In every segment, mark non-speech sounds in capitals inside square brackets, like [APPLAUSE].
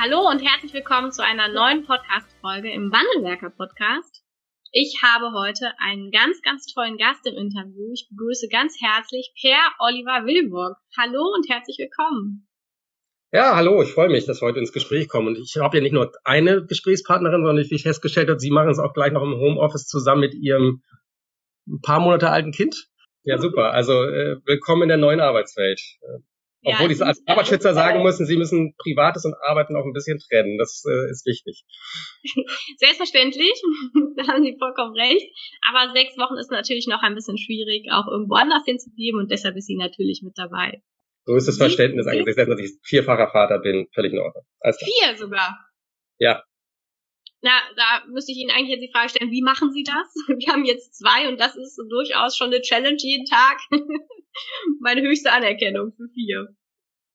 Hallo und herzlich willkommen zu einer neuen Podcast-Folge im Wandelwerker-Podcast. Ich habe heute einen ganz, ganz tollen Gast im Interview. Ich begrüße ganz herzlich Per Oliver Wilburg. Hallo und herzlich willkommen. Ja, hallo, ich freue mich, dass wir heute ins Gespräch kommen. Und ich habe ja nicht nur eine Gesprächspartnerin, sondern wie ich festgestellt habe, Sie machen es auch gleich noch im Homeoffice zusammen mit Ihrem ein paar Monate alten Kind. Ja, super. Also äh, willkommen in der neuen Arbeitswelt. Obwohl ja, ich als Arbeitsschützer sagen müssen, sie müssen Privates und Arbeiten auch ein bisschen trennen. Das äh, ist wichtig. [LAUGHS] Selbstverständlich, [LAUGHS] da haben Sie vollkommen recht. Aber sechs Wochen ist natürlich noch ein bisschen schwierig, auch irgendwo anders hinzugeben und deshalb ist sie natürlich mit dabei. So ist das Verständnis eigentlich, dass ich vierfacher Vater bin, völlig in Ordnung. Vier sogar? Ja. Na, da müsste ich Ihnen eigentlich jetzt die Frage stellen, wie machen Sie das? [LAUGHS] Wir haben jetzt zwei und das ist durchaus schon eine Challenge jeden Tag. [LAUGHS] Meine höchste Anerkennung für vier.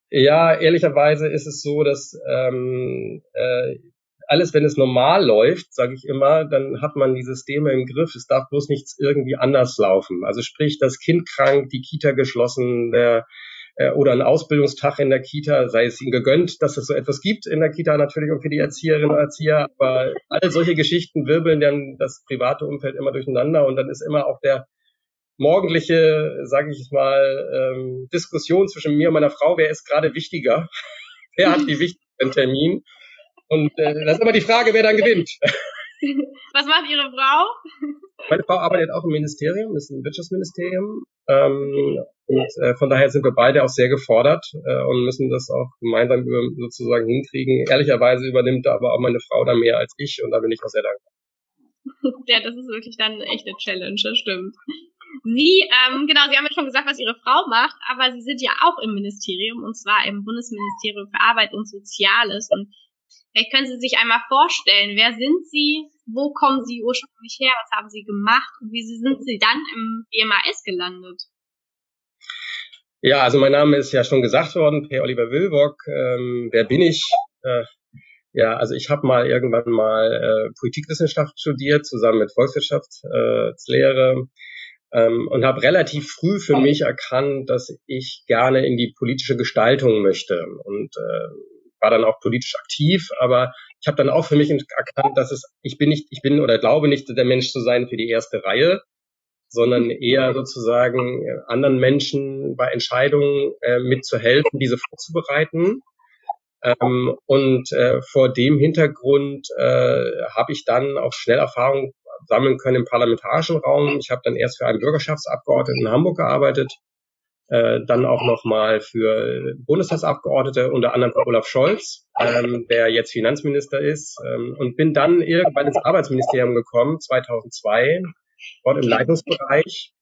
Ja, ehrlicherweise ist es so, dass ähm, äh, alles, wenn es normal läuft, sage ich immer, dann hat man die Systeme im Griff. Es darf bloß nichts irgendwie anders laufen. Also sprich, das Kind krank, die Kita geschlossen, der äh, oder ein Ausbildungstag in der Kita, sei es ihnen gegönnt, dass es so etwas gibt in der Kita natürlich auch für die Erzieherinnen und Erzieher, aber alle solche Geschichten wirbeln dann das private Umfeld immer durcheinander und dann ist immer auch der morgendliche, sage ich mal, ähm, Diskussion zwischen mir und meiner Frau, wer ist gerade wichtiger, [LAUGHS] wer hat die wichtigsten Termin und äh, das ist immer die Frage, wer dann gewinnt. [LAUGHS] Was macht Ihre Frau? Meine Frau arbeitet auch im Ministerium, ist im Wirtschaftsministerium. Ähm, und äh, von daher sind wir beide auch sehr gefordert äh, und müssen das auch gemeinsam über, sozusagen hinkriegen. Ehrlicherweise übernimmt aber auch meine Frau da mehr als ich und da bin ich auch sehr dankbar. [LAUGHS] Ja, das ist wirklich dann eine echte Challenge, das stimmt. Sie, ähm, genau, Sie haben ja schon gesagt, was Ihre Frau macht, aber Sie sind ja auch im Ministerium und zwar im Bundesministerium für Arbeit und Soziales. Und vielleicht können Sie sich einmal vorstellen, wer sind Sie, wo kommen Sie ursprünglich her, was haben Sie gemacht und wie sind Sie dann im EMAS gelandet? Ja, also mein Name ist ja schon gesagt worden, Per Oliver Wilbock. Ähm, wer bin ich? Äh, ja, also ich habe mal irgendwann mal äh, Politikwissenschaft studiert, zusammen mit Volkswirtschaftslehre. Äh, und habe relativ früh für mich erkannt, dass ich gerne in die politische Gestaltung möchte und äh, war dann auch politisch aktiv, aber ich habe dann auch für mich erkannt, dass es ich bin nicht ich bin oder glaube nicht der Mensch zu sein für die erste Reihe, sondern eher sozusagen anderen Menschen bei Entscheidungen äh, mitzuhelfen, diese vorzubereiten. Ähm, und äh, vor dem Hintergrund äh, habe ich dann auch schnell Erfahrung sammeln können im parlamentarischen Raum. Ich habe dann erst für einen Bürgerschaftsabgeordneten in Hamburg gearbeitet, äh, dann auch nochmal für Bundestagsabgeordnete, unter anderem für Olaf Scholz, ähm, der jetzt Finanzminister ist, ähm, und bin dann irgendwann ins Arbeitsministerium gekommen, 2002, dort im Leitungsbereich.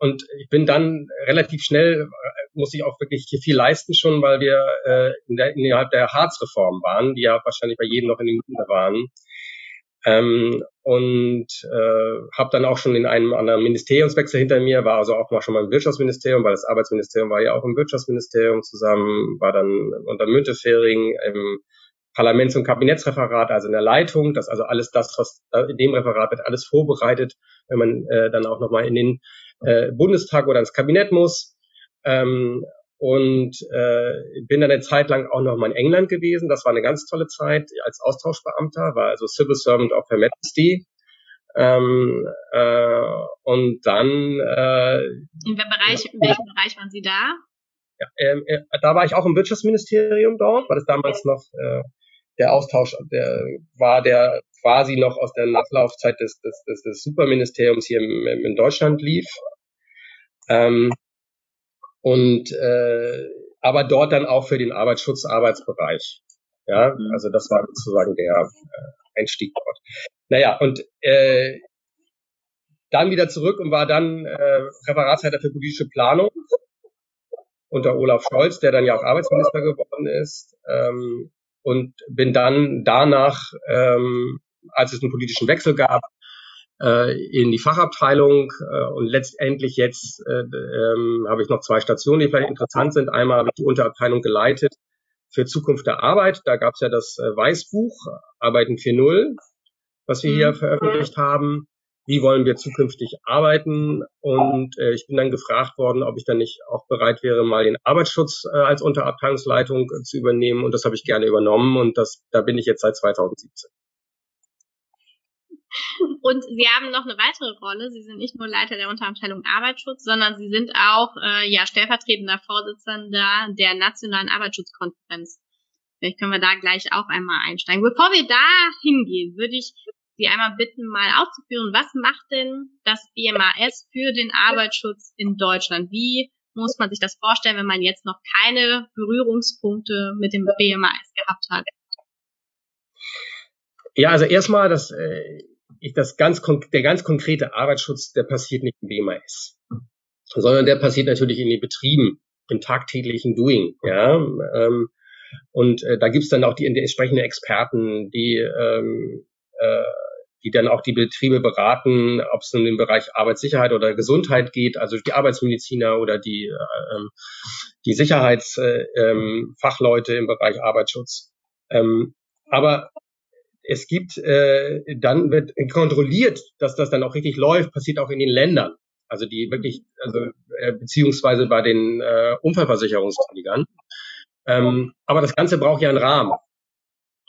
Und ich bin dann relativ schnell, äh, muss ich auch wirklich viel leisten schon, weil wir äh, in der, innerhalb der Harzreform waren, die ja wahrscheinlich bei jedem noch in den Minuten waren. Ähm, und äh, habe dann auch schon in einem anderen Ministeriumswechsel hinter mir, war also auch mal schon mal im Wirtschaftsministerium, weil das Arbeitsministerium war ja auch im Wirtschaftsministerium zusammen, war dann unter Müntefering im Parlaments- und Kabinettsreferat, also in der Leitung, das also alles das, was in dem Referat wird, alles vorbereitet, wenn man äh, dann auch nochmal in den äh, Bundestag oder ins Kabinett muss. Ähm, und äh, bin dann eine Zeit lang auch noch mal in England gewesen. Das war eine ganz tolle Zeit als Austauschbeamter, war also Civil Servant of Her Majesty. Ähm, äh, und dann äh, in, Bereich, in welchem Bereich waren Sie da? Ja, äh, äh, da war ich auch im Wirtschaftsministerium dort, weil es damals noch äh, der Austausch der war, der quasi noch aus der Nachlaufzeit des, des, des, des Superministeriums hier in, in Deutschland lief. Ähm, und äh, aber dort dann auch für den Arbeitsschutz Arbeitsbereich. Ja, mhm. also das war sozusagen der äh, Einstieg dort. Naja, und äh, dann wieder zurück und war dann äh, Referatsleiter für politische Planung unter Olaf Scholz, der dann ja auch Arbeitsminister geworden ist. Ähm, und bin dann danach ähm, als es einen politischen Wechsel gab, in die Fachabteilung äh, und letztendlich jetzt äh, ähm, habe ich noch zwei Stationen, die vielleicht interessant sind. Einmal habe ich die Unterabteilung geleitet für Zukunft der Arbeit. Da gab es ja das äh, Weißbuch Arbeiten 4.0, was wir mhm. hier veröffentlicht haben. Wie wollen wir zukünftig arbeiten? Und äh, ich bin dann gefragt worden, ob ich dann nicht auch bereit wäre, mal den Arbeitsschutz äh, als Unterabteilungsleitung äh, zu übernehmen. Und das habe ich gerne übernommen. Und das, da bin ich jetzt seit 2017. Und Sie haben noch eine weitere Rolle. Sie sind nicht nur Leiter der Unterabteilung Arbeitsschutz, sondern Sie sind auch äh, ja, stellvertretender Vorsitzender der Nationalen Arbeitsschutzkonferenz. Vielleicht können wir da gleich auch einmal einsteigen. Bevor wir da hingehen, würde ich Sie einmal bitten, mal auszuführen, was macht denn das BMAS für den Arbeitsschutz in Deutschland? Wie muss man sich das vorstellen, wenn man jetzt noch keine Berührungspunkte mit dem BMAS gehabt hat? Ja, also erstmal, das, äh, ich, das ganz, der ganz konkrete Arbeitsschutz, der passiert nicht im BMAS, sondern der passiert natürlich in den Betrieben, im tagtäglichen Doing. Ja, ähm, und äh, da gibt's dann auch die, die entsprechenden Experten, die ähm, äh, die dann auch die Betriebe beraten, ob es in den Bereich Arbeitssicherheit oder Gesundheit geht, also die Arbeitsmediziner oder die, äh, die Sicherheitsfachleute äh, ähm, im Bereich Arbeitsschutz. Ähm, aber es gibt, äh, dann wird kontrolliert, dass das dann auch richtig läuft, passiert auch in den Ländern. Also die wirklich, also äh, beziehungsweise bei den äh, Unfallversicherungsträgern. Ähm, aber das Ganze braucht ja einen Rahmen,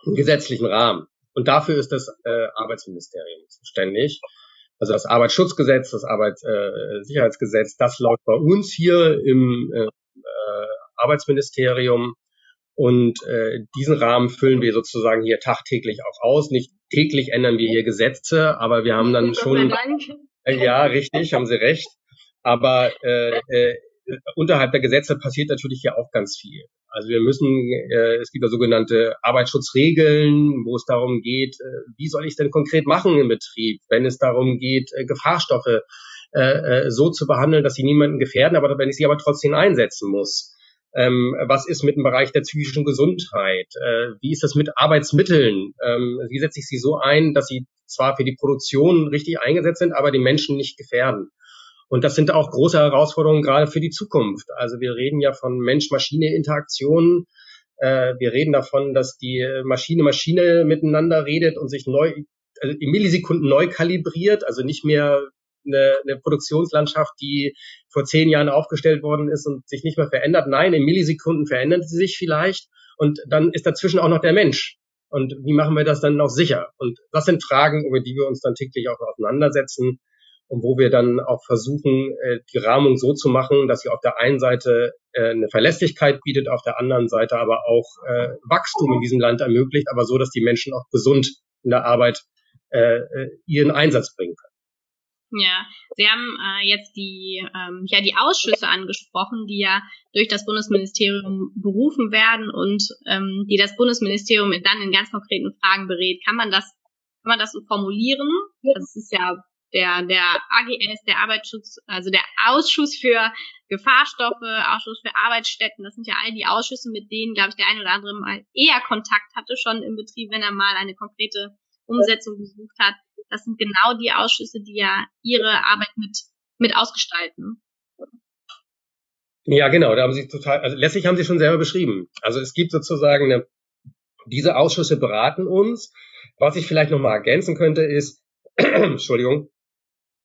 einen gesetzlichen Rahmen. Und dafür ist das äh, Arbeitsministerium zuständig. Also das Arbeitsschutzgesetz, das Arbeitssicherheitsgesetz, das läuft bei uns hier im äh, äh, Arbeitsministerium. Und äh, diesen Rahmen füllen wir sozusagen hier tagtäglich auch aus. Nicht täglich ändern wir hier Gesetze, aber wir haben dann schon. Äh, ja, richtig, haben Sie recht. Aber äh, äh, unterhalb der Gesetze passiert natürlich hier auch ganz viel. Also wir müssen, äh, es gibt ja sogenannte Arbeitsschutzregeln, wo es darum geht, äh, wie soll ich es denn konkret machen im Betrieb, wenn es darum geht, äh, Gefahrstoffe äh, äh, so zu behandeln, dass sie niemanden gefährden, aber wenn ich sie aber trotzdem einsetzen muss. Ähm, was ist mit dem Bereich der psychischen Gesundheit? Äh, wie ist das mit Arbeitsmitteln? Ähm, wie setze ich sie so ein, dass sie zwar für die Produktion richtig eingesetzt sind, aber die Menschen nicht gefährden? Und das sind auch große Herausforderungen gerade für die Zukunft. Also wir reden ja von Mensch-Maschine-Interaktionen. Äh, wir reden davon, dass die Maschine-Maschine miteinander redet und sich neu, also in Millisekunden neu kalibriert, also nicht mehr eine, eine Produktionslandschaft, die vor zehn Jahren aufgestellt worden ist und sich nicht mehr verändert. Nein, in Millisekunden verändert sie sich vielleicht und dann ist dazwischen auch noch der Mensch. Und wie machen wir das dann noch sicher? Und das sind Fragen, über die wir uns dann täglich auch auseinandersetzen und wo wir dann auch versuchen, äh, die Rahmung so zu machen, dass sie auf der einen Seite äh, eine Verlässlichkeit bietet, auf der anderen Seite aber auch äh, Wachstum in diesem Land ermöglicht, aber so, dass die Menschen auch gesund in der Arbeit ihren Einsatz bringen können. Ja, Sie haben äh, jetzt die, ähm, ja, die Ausschüsse angesprochen, die ja durch das Bundesministerium berufen werden und ähm, die das Bundesministerium dann in ganz konkreten Fragen berät. Kann man das, kann man das so formulieren? Das ist ja der, der AGS, der Arbeitsschutz, also der Ausschuss für Gefahrstoffe, Ausschuss für Arbeitsstätten, das sind ja all die Ausschüsse, mit denen, glaube ich, der ein oder andere mal eher Kontakt hatte schon im Betrieb, wenn er mal eine konkrete Umsetzung gesucht hat. Das sind genau die Ausschüsse, die ja ihre Arbeit mit, mit ausgestalten. Ja, genau, da haben Sie total, also letztlich haben Sie schon selber beschrieben. Also es gibt sozusagen eine, diese Ausschüsse beraten uns. Was ich vielleicht nochmal ergänzen könnte, ist, [CLEARS THROAT] Entschuldigung,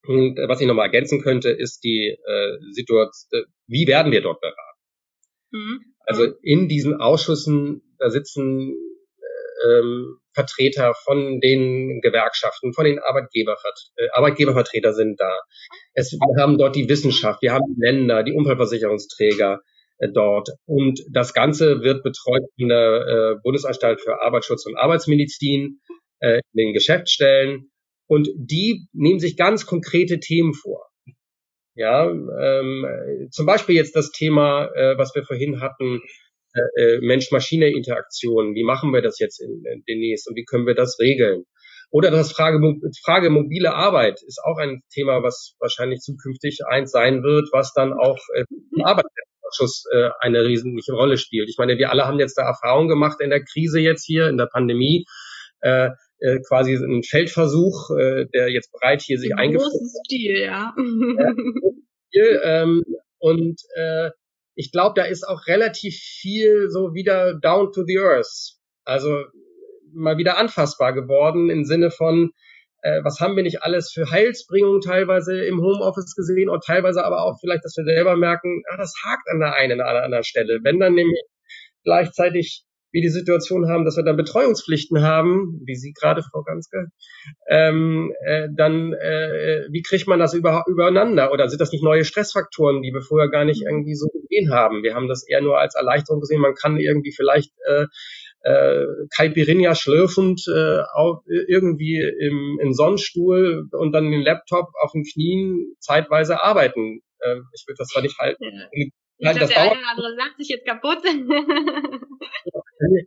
was ich nochmal ergänzen könnte, ist die äh, Situation, wie werden wir dort beraten? Mhm. Also in diesen Ausschüssen, da sitzen ähm, Vertreter von den Gewerkschaften, von den Arbeitgebervert äh, Arbeitgebervertreter sind da. Es, wir haben dort die Wissenschaft, wir haben die Länder, die Unfallversicherungsträger äh, dort. Und das Ganze wird betreut in der äh, Bundesanstalt für Arbeitsschutz und Arbeitsmedizin, äh, in den Geschäftsstellen. Und die nehmen sich ganz konkrete Themen vor. Ja, ähm, zum Beispiel jetzt das Thema, äh, was wir vorhin hatten, äh, äh, Mensch-Maschine-Interaktion. Wie machen wir das jetzt in, in demnächst und wie können wir das regeln? Oder das Frage, Frage mobile Arbeit ist auch ein Thema, was wahrscheinlich zukünftig eins sein wird, was dann auch äh, im Arbeitsausschuss äh, eine wesentliche Rolle spielt. Ich meine, wir alle haben jetzt da Erfahrung gemacht in der Krise jetzt hier, in der Pandemie. Äh, äh, quasi ein Feldversuch, äh, der jetzt bereit hier sich eingeführt hat. Großen Stil, ja. ja ähm, und äh, ich glaube, da ist auch relativ viel so wieder down to the earth. Also mal wieder anfassbar geworden im Sinne von, äh, was haben wir nicht alles für Heilsbringungen teilweise im Homeoffice gesehen und teilweise aber auch vielleicht, dass wir selber merken, ah, das hakt an der einen oder anderen Stelle. Wenn dann nämlich gleichzeitig wir die Situation haben, dass wir dann Betreuungspflichten haben, wie Sie gerade, Frau Ganske, ähm, äh, dann äh, wie kriegt man das über, übereinander? Oder sind das nicht neue Stressfaktoren, die wir vorher gar nicht irgendwie so gesehen haben? Wir haben das eher nur als Erleichterung gesehen. Man kann irgendwie vielleicht äh, äh, Caipirinha schlürfend äh, auf, irgendwie im, im Sonnenstuhl und dann den Laptop auf den Knien zeitweise arbeiten. Äh, ich würde das zwar nicht halten. Ich glaube, der eine oder andere lacht sich jetzt kaputt.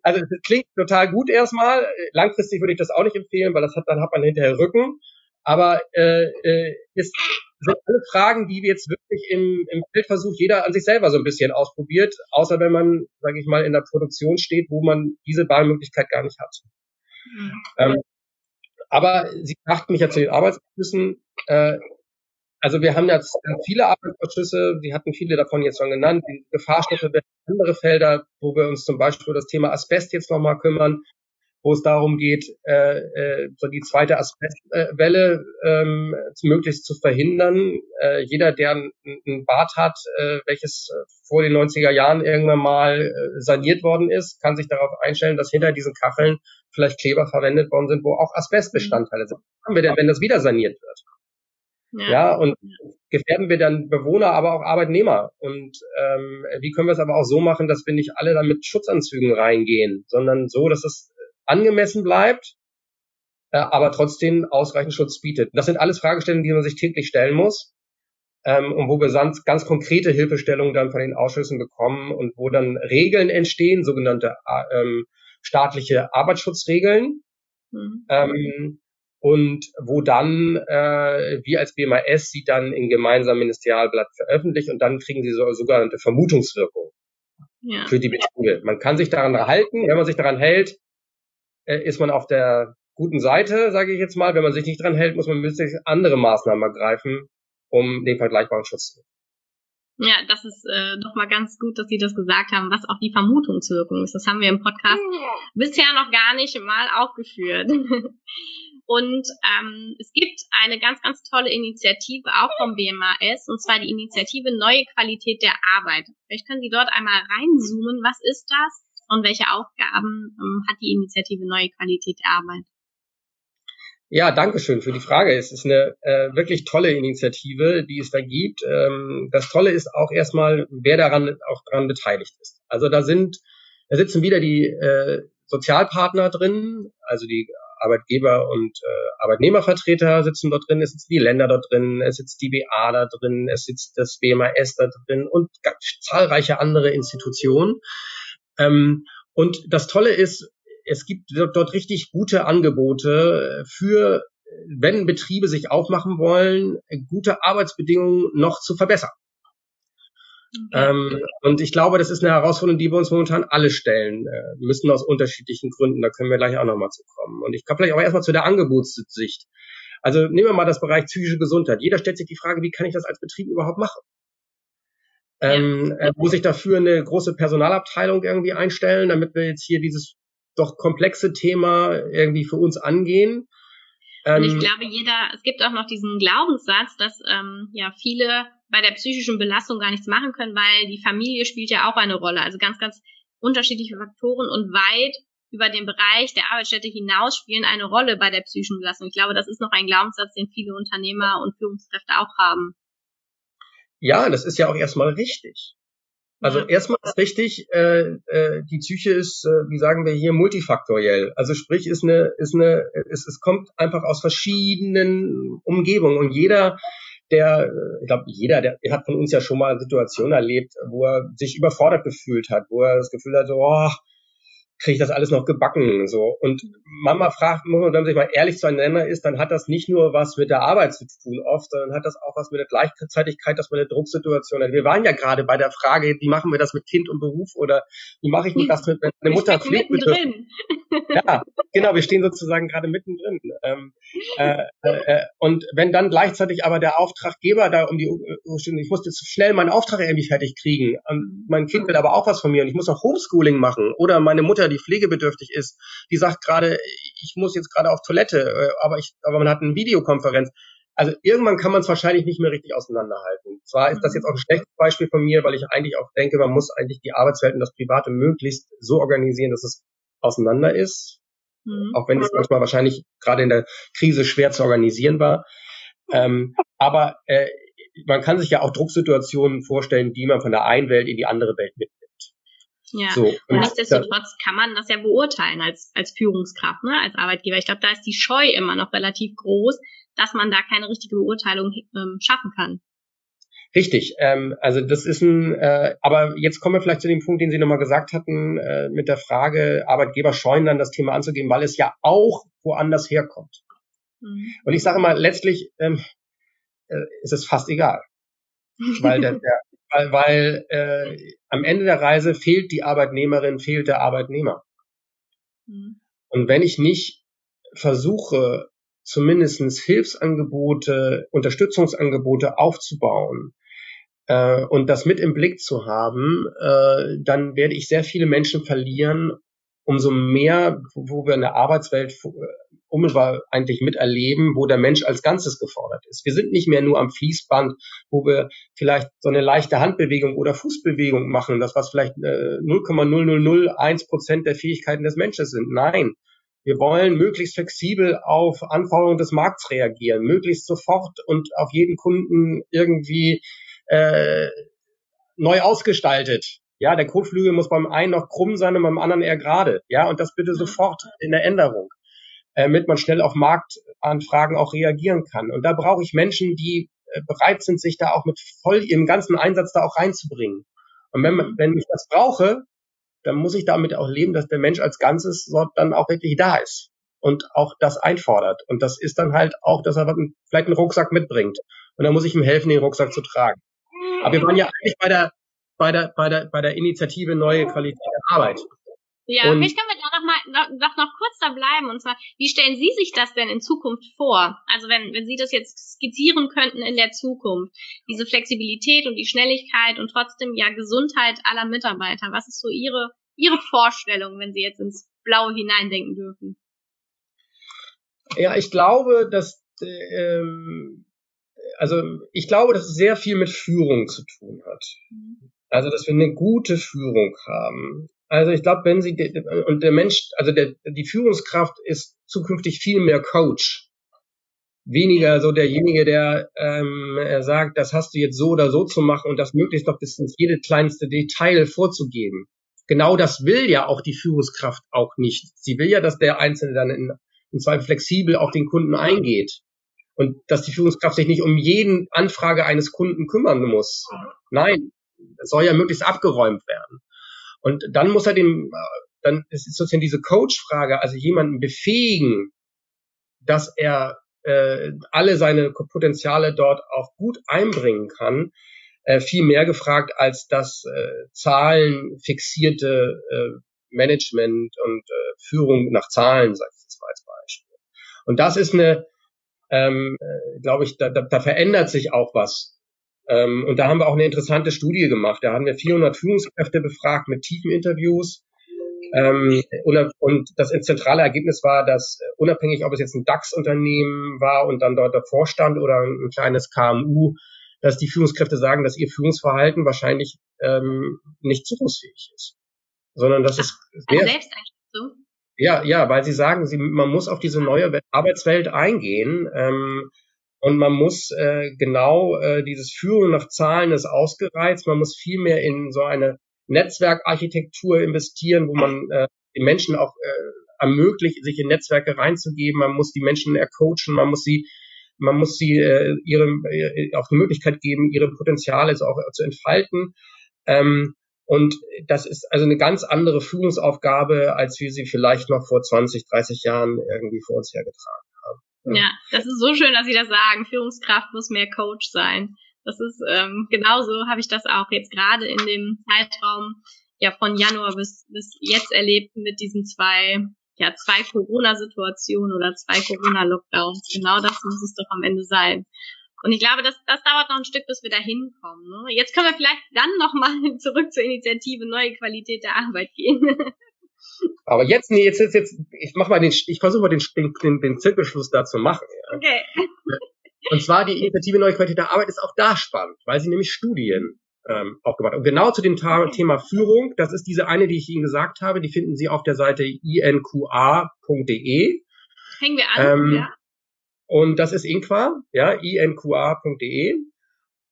also das klingt total gut erstmal. Langfristig würde ich das auch nicht empfehlen, weil das hat, dann hat man hinterher Rücken. Aber äh, äh, ist, sind alle Fragen, die wir jetzt wirklich im, im Feldversuch jeder an sich selber so ein bisschen ausprobiert, außer wenn man, sage ich mal, in der Produktion steht, wo man diese Wahlmöglichkeit gar nicht hat. Mhm. Ähm, aber Sie brachten mich ja zu den Arbeitsbeschlüssen. Äh, also wir haben jetzt viele Arbeitsausschüsse, Sie hatten viele davon jetzt schon genannt, die Gefahrstoffe, andere Felder, wo wir uns zum Beispiel das Thema Asbest jetzt nochmal kümmern, wo es darum geht, äh, äh, so die zweite Asbestwelle ähm, möglichst zu verhindern. Äh, jeder, der ein Bad hat, äh, welches vor den 90er Jahren irgendwann mal äh, saniert worden ist, kann sich darauf einstellen, dass hinter diesen Kacheln vielleicht Kleber verwendet worden sind, wo auch Asbestbestandteile sind. Was haben wir denn, wenn das wieder saniert wird? Ja. ja, und gefährden wir dann Bewohner, aber auch Arbeitnehmer. Und ähm, wie können wir es aber auch so machen, dass wir nicht alle dann mit Schutzanzügen reingehen, sondern so, dass es angemessen bleibt, äh, aber trotzdem ausreichend Schutz bietet. Das sind alles Fragestellungen, die man sich täglich stellen muss ähm, und wo wir ganz, ganz konkrete Hilfestellungen dann von den Ausschüssen bekommen und wo dann Regeln entstehen, sogenannte äh, ähm, staatliche Arbeitsschutzregeln. Mhm. Ähm, und wo dann äh, wir als BMAS sie dann in gemeinsamen Ministerialblatt veröffentlichen und dann kriegen sie so sogenannte Vermutungswirkung ja. für die Betriebe. Man kann sich daran halten, wenn man sich daran hält, äh, ist man auf der guten Seite, sage ich jetzt mal. Wenn man sich nicht daran hält, muss man müsste andere Maßnahmen ergreifen, um den vergleichbaren Schutz zu ja, das ist äh, doch mal ganz gut, dass Sie das gesagt haben, was auch die Vermutungswirkung ist. Das haben wir im Podcast ja. bisher noch gar nicht mal aufgeführt. [LAUGHS] Und ähm, es gibt eine ganz, ganz tolle Initiative auch vom BMAS, und zwar die Initiative Neue Qualität der Arbeit. Vielleicht können Sie dort einmal reinzoomen. Was ist das und welche Aufgaben ähm, hat die Initiative Neue Qualität der Arbeit? Ja, danke schön für die Frage. Es ist eine äh, wirklich tolle Initiative, die es da gibt. Ähm, das Tolle ist auch erstmal, wer daran auch daran beteiligt ist. Also da sind, da sitzen wieder die äh, Sozialpartner drin, also die Arbeitgeber und äh, Arbeitnehmervertreter sitzen dort drin, es sitzen die Länder dort drin, es sitzt die BA da drin, es sitzt das BMAS da drin und ganz zahlreiche andere Institutionen. Ähm, und das Tolle ist, es gibt dort richtig gute Angebote für, wenn Betriebe sich aufmachen wollen, gute Arbeitsbedingungen noch zu verbessern. Okay. Ähm, und ich glaube, das ist eine Herausforderung, die wir uns momentan alle stellen äh, müssen aus unterschiedlichen Gründen. Da können wir gleich auch nochmal zu kommen. Und ich komme vielleicht auch erstmal zu der Angebotssicht. Also nehmen wir mal das Bereich psychische Gesundheit. Jeder stellt sich die Frage, wie kann ich das als Betrieb überhaupt machen? Ähm, äh, muss ich dafür eine große Personalabteilung irgendwie einstellen, damit wir jetzt hier dieses doch komplexe Thema irgendwie für uns angehen? Ähm, und ich ähm, glaube, jeder, es gibt auch noch diesen Glaubenssatz, dass ähm, ja viele bei der psychischen Belastung gar nichts machen können, weil die Familie spielt ja auch eine Rolle. Also ganz, ganz unterschiedliche Faktoren und weit über den Bereich der Arbeitsstätte hinaus spielen eine Rolle bei der psychischen Belastung. Ich glaube, das ist noch ein Glaubenssatz, den viele Unternehmer und Führungskräfte auch haben. Ja, das ist ja auch erstmal richtig. Also ja. erstmal ist richtig, äh, äh, die Psyche ist, äh, wie sagen wir hier, multifaktoriell. Also sprich, ist eine, ist eine, es, es kommt einfach aus verschiedenen Umgebungen und jeder der, äh, ich glaube, jeder, der hat von uns ja schon mal Situationen erlebt, wo er sich überfordert gefühlt hat, wo er das Gefühl hat, so, oh, kriege ich das alles noch gebacken so und Mama fragt wenn man sich mal ehrlich zueinander ist dann hat das nicht nur was mit der Arbeit zu tun oft sondern hat das auch was mit der Gleichzeitigkeit dass man eine Drucksituation hat wir waren ja gerade bei der Frage wie machen wir das mit Kind und Beruf oder wie mache ich das mit wenn meine Mutter pflegt drin. ja genau, wir stehen sozusagen gerade mittendrin. Ähm, äh, äh, und wenn dann gleichzeitig aber der Auftraggeber da um die ich muss jetzt schnell meinen Auftrag irgendwie fertig kriegen. Und mein Kind will aber auch was von mir und ich muss noch Homeschooling machen. Oder meine Mutter, die pflegebedürftig ist, die sagt gerade, ich muss jetzt gerade auf Toilette, äh, aber ich, aber man hat eine Videokonferenz. Also irgendwann kann man es wahrscheinlich nicht mehr richtig auseinanderhalten. Zwar ist das jetzt auch ein schlechtes Beispiel von mir, weil ich eigentlich auch denke, man muss eigentlich die Arbeitswelt und das Private möglichst so organisieren, dass es auseinander ist. Mhm. Auch wenn es manchmal wahrscheinlich gerade in der Krise schwer zu organisieren war. Ähm, aber äh, man kann sich ja auch Drucksituationen vorstellen, die man von der einen Welt in die andere Welt mitnimmt. Ja, so, und, und nichtsdestotrotz kann man das ja beurteilen als, als Führungskraft, ne, als Arbeitgeber. Ich glaube, da ist die Scheu immer noch relativ groß, dass man da keine richtige Beurteilung ähm, schaffen kann. Richtig, ähm, also das ist ein, äh, aber jetzt kommen wir vielleicht zu dem Punkt, den Sie nochmal gesagt hatten, äh, mit der Frage, Arbeitgeber scheuen dann das Thema anzugehen, weil es ja auch woanders herkommt. Mhm. Und ich sage mal, letztlich ähm, äh, ist es fast egal. weil der, [LAUGHS] der weil, weil äh, am Ende der Reise fehlt die Arbeitnehmerin, fehlt der Arbeitnehmer. Mhm. Und wenn ich nicht versuche, zumindestens Hilfsangebote, Unterstützungsangebote aufzubauen äh, und das mit im Blick zu haben, äh, dann werde ich sehr viele Menschen verlieren, umso mehr, wo wir in der Arbeitswelt unmittelbar eigentlich miterleben, wo der Mensch als Ganzes gefordert ist. Wir sind nicht mehr nur am Fließband, wo wir vielleicht so eine leichte Handbewegung oder Fußbewegung machen, das was vielleicht äh, 0,0001 Prozent der Fähigkeiten des Menschen sind. Nein, wir wollen möglichst flexibel auf Anforderungen des Markts reagieren, möglichst sofort und auf jeden Kunden irgendwie äh, neu ausgestaltet. Ja, der Kotflügel muss beim einen noch krumm sein und beim anderen eher gerade. Ja, und das bitte mhm. sofort in der Änderung, damit man schnell auf Marktanfragen auch reagieren kann. Und da brauche ich Menschen, die äh, bereit sind, sich da auch mit voll ihrem ganzen Einsatz da auch reinzubringen. Und wenn, wenn ich das brauche, dann muss ich damit auch leben, dass der Mensch als Ganzes dort dann auch wirklich da ist und auch das einfordert. Und das ist dann halt auch, dass er vielleicht einen Rucksack mitbringt. Und dann muss ich ihm helfen, den Rucksack zu tragen. Aber wir waren ja eigentlich bei der, bei der, bei der, bei der Initiative Neue Qualität der Arbeit. Ja, und vielleicht können wir da noch mal noch, noch, kurz da bleiben. Und zwar, wie stellen Sie sich das denn in Zukunft vor? Also wenn, wenn Sie das jetzt skizzieren könnten in der Zukunft, diese Flexibilität und die Schnelligkeit und trotzdem ja Gesundheit aller Mitarbeiter, was ist so Ihre, Ihre Vorstellung, wenn Sie jetzt ins Blaue hineindenken dürfen? Ja, ich glaube, dass ähm, also ich glaube, dass es sehr viel mit Führung zu tun hat. Mhm. Also, dass wir eine gute Führung haben. Also ich glaube, wenn sie und der Mensch, also der, die Führungskraft ist zukünftig viel mehr Coach, weniger so derjenige, der ähm, er sagt, das hast du jetzt so oder so zu machen und das möglichst noch bis ins jede kleinste Detail vorzugeben. Genau das will ja auch die Führungskraft auch nicht. Sie will ja, dass der Einzelne dann in, in Zweifel flexibel auf den Kunden eingeht und dass die Führungskraft sich nicht um jeden Anfrage eines Kunden kümmern muss. Nein, es soll ja möglichst abgeräumt werden. Und dann muss er dem, dann ist sozusagen diese Coach-Frage, also jemanden befähigen, dass er äh, alle seine Potenziale dort auch gut einbringen kann, äh, viel mehr gefragt als das äh, Zahlen fixierte äh, Management und äh, Führung nach Zahlen, sage ich jetzt mal als Beispiel. Und das ist eine, ähm, äh, glaube ich, da, da, da verändert sich auch was ähm, und da haben wir auch eine interessante Studie gemacht. Da haben wir 400 Führungskräfte befragt mit tiefen Interviews. Ähm, und das zentrale Ergebnis war, dass äh, unabhängig, ob es jetzt ein DAX-Unternehmen war und dann dort der Vorstand oder ein kleines KMU, dass die Führungskräfte sagen, dass ihr Führungsverhalten wahrscheinlich ähm, nicht zukunftsfähig ist, sondern dass es also Selbsteinschätzung. Ja, ja, weil sie sagen, sie, man muss auf diese neue Arbeitswelt eingehen. Ähm, und man muss äh, genau äh, dieses Führen nach Zahlen ist ausgereizt. Man muss viel mehr in so eine Netzwerkarchitektur investieren, wo man äh, den Menschen auch äh, ermöglicht, sich in Netzwerke reinzugeben. Man muss die Menschen ercoachen, man muss sie, man muss sie äh, ihre äh, auch die Möglichkeit geben, ihre Potenziale so auch zu entfalten. Ähm, und das ist also eine ganz andere Führungsaufgabe, als wir sie vielleicht noch vor 20, 30 Jahren irgendwie vor uns hergetragen ja, das ist so schön, dass Sie das sagen. Führungskraft muss mehr Coach sein. Das ist ähm, genauso habe ich das auch jetzt gerade in dem Zeitraum ja von Januar bis bis jetzt erlebt mit diesen zwei ja zwei Corona-Situationen oder zwei Corona-Lockdowns. Genau das muss es doch am Ende sein. Und ich glaube, das, das dauert noch ein Stück, bis wir da hinkommen. Ne? Jetzt können wir vielleicht dann nochmal [LAUGHS] zurück zur Initiative Neue Qualität der Arbeit gehen. [LAUGHS] Aber jetzt, nee, jetzt, jetzt, jetzt ich mach mal den, ich versuche mal den, den, den Zirkelschluss da zu machen. Ja. Okay. [LAUGHS] Und zwar die Initiative Neue Qualität der Arbeit ist auch da spannend, weil sie nämlich Studien ähm, aufgebaut hat. Und genau zu dem okay. Thema Führung, das ist diese eine, die ich Ihnen gesagt habe, die finden Sie auf der Seite inqa.de. Hängen wir an, ähm, ja. Und das ist Inqua, ja, inqa.de.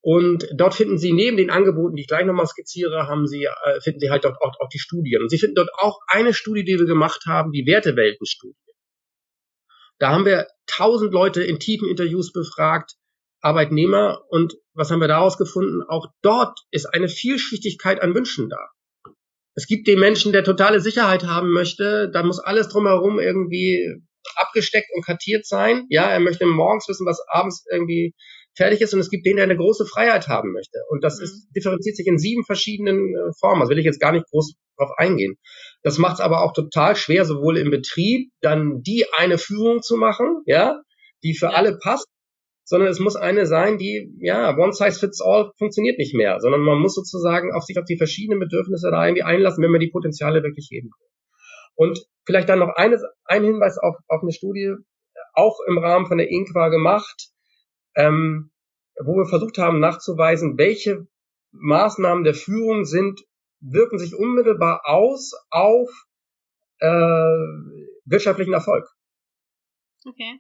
Und dort finden Sie neben den Angeboten, die ich gleich nochmal skizziere, haben Sie, äh, finden Sie halt dort auch, auch die Studien. Und Sie finden dort auch eine Studie, die wir gemacht haben, die Werteweltenstudie. Da haben wir tausend Leute in tiefen Interviews befragt, Arbeitnehmer. Und was haben wir daraus gefunden? Auch dort ist eine Vielschichtigkeit an Wünschen da. Es gibt den Menschen, der totale Sicherheit haben möchte. Da muss alles drumherum irgendwie abgesteckt und kartiert sein. Ja, er möchte morgens wissen, was abends irgendwie fertig ist und es gibt den, der eine große Freiheit haben möchte. Und das ist, mhm. differenziert sich in sieben verschiedenen äh, Formen. Das will ich jetzt gar nicht groß drauf eingehen. Das macht es aber auch total schwer, sowohl im Betrieb dann die eine Führung zu machen, ja, die für ja. alle passt, sondern es muss eine sein, die, ja, one size fits all funktioniert nicht mehr, sondern man muss sozusagen auf sich auf die verschiedenen Bedürfnisse da irgendwie einlassen, wenn man die Potenziale wirklich heben will. Und vielleicht dann noch eines, ein Hinweis auf, auf eine Studie, auch im Rahmen von der INQUA gemacht, ähm, wo wir versucht haben nachzuweisen, welche Maßnahmen der Führung sind, wirken sich unmittelbar aus auf äh, wirtschaftlichen Erfolg. Okay.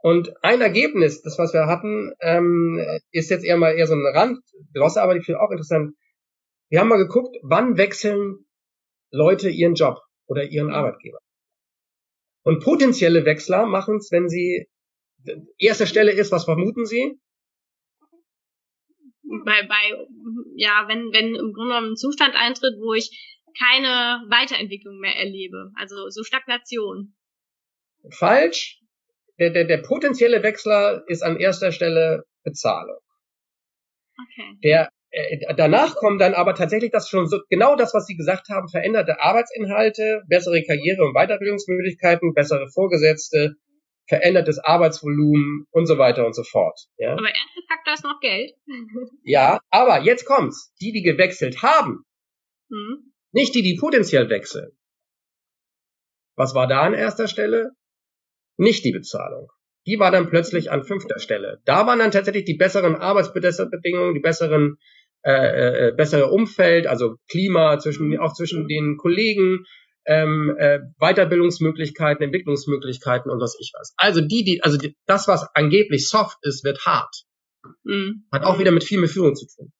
Und ein Ergebnis, das was wir hatten, ähm, ist jetzt eher mal eher so ein Rand, aber ich finde auch interessant. Wir haben mal geguckt, wann wechseln Leute ihren Job oder ihren Arbeitgeber. Und potenzielle Wechsler machen es, wenn sie erste Stelle ist, was vermuten Sie? Bei, bei, ja, wenn, wenn im Grunde genommen ein Zustand eintritt, wo ich keine Weiterentwicklung mehr erlebe, also so Stagnation. Falsch. Der, der, der potenzielle Wechsler ist an erster Stelle Bezahlung. Okay. Der äh, danach kommen dann aber tatsächlich das schon so, genau das, was Sie gesagt haben, veränderte Arbeitsinhalte, bessere Karriere- und Weiterbildungsmöglichkeiten, bessere Vorgesetzte, verändertes Arbeitsvolumen und so weiter und so fort. Ja? Aber erster Faktor ist noch Geld. [LAUGHS] ja, aber jetzt kommt's. Die, die gewechselt haben, hm. nicht die, die potenziell wechseln. Was war da an erster Stelle? Nicht die Bezahlung. Die war dann plötzlich an fünfter Stelle. Da waren dann tatsächlich die besseren Arbeitsbedingungen, die besseren äh, äh, bessere Umfeld, also Klima zwischen auch zwischen den Kollegen, ähm, äh, Weiterbildungsmöglichkeiten, Entwicklungsmöglichkeiten und was ich was. Also die, die, also die, das, was angeblich soft ist, wird hart. Mhm. Hat auch wieder mit viel mehr Führung zu tun.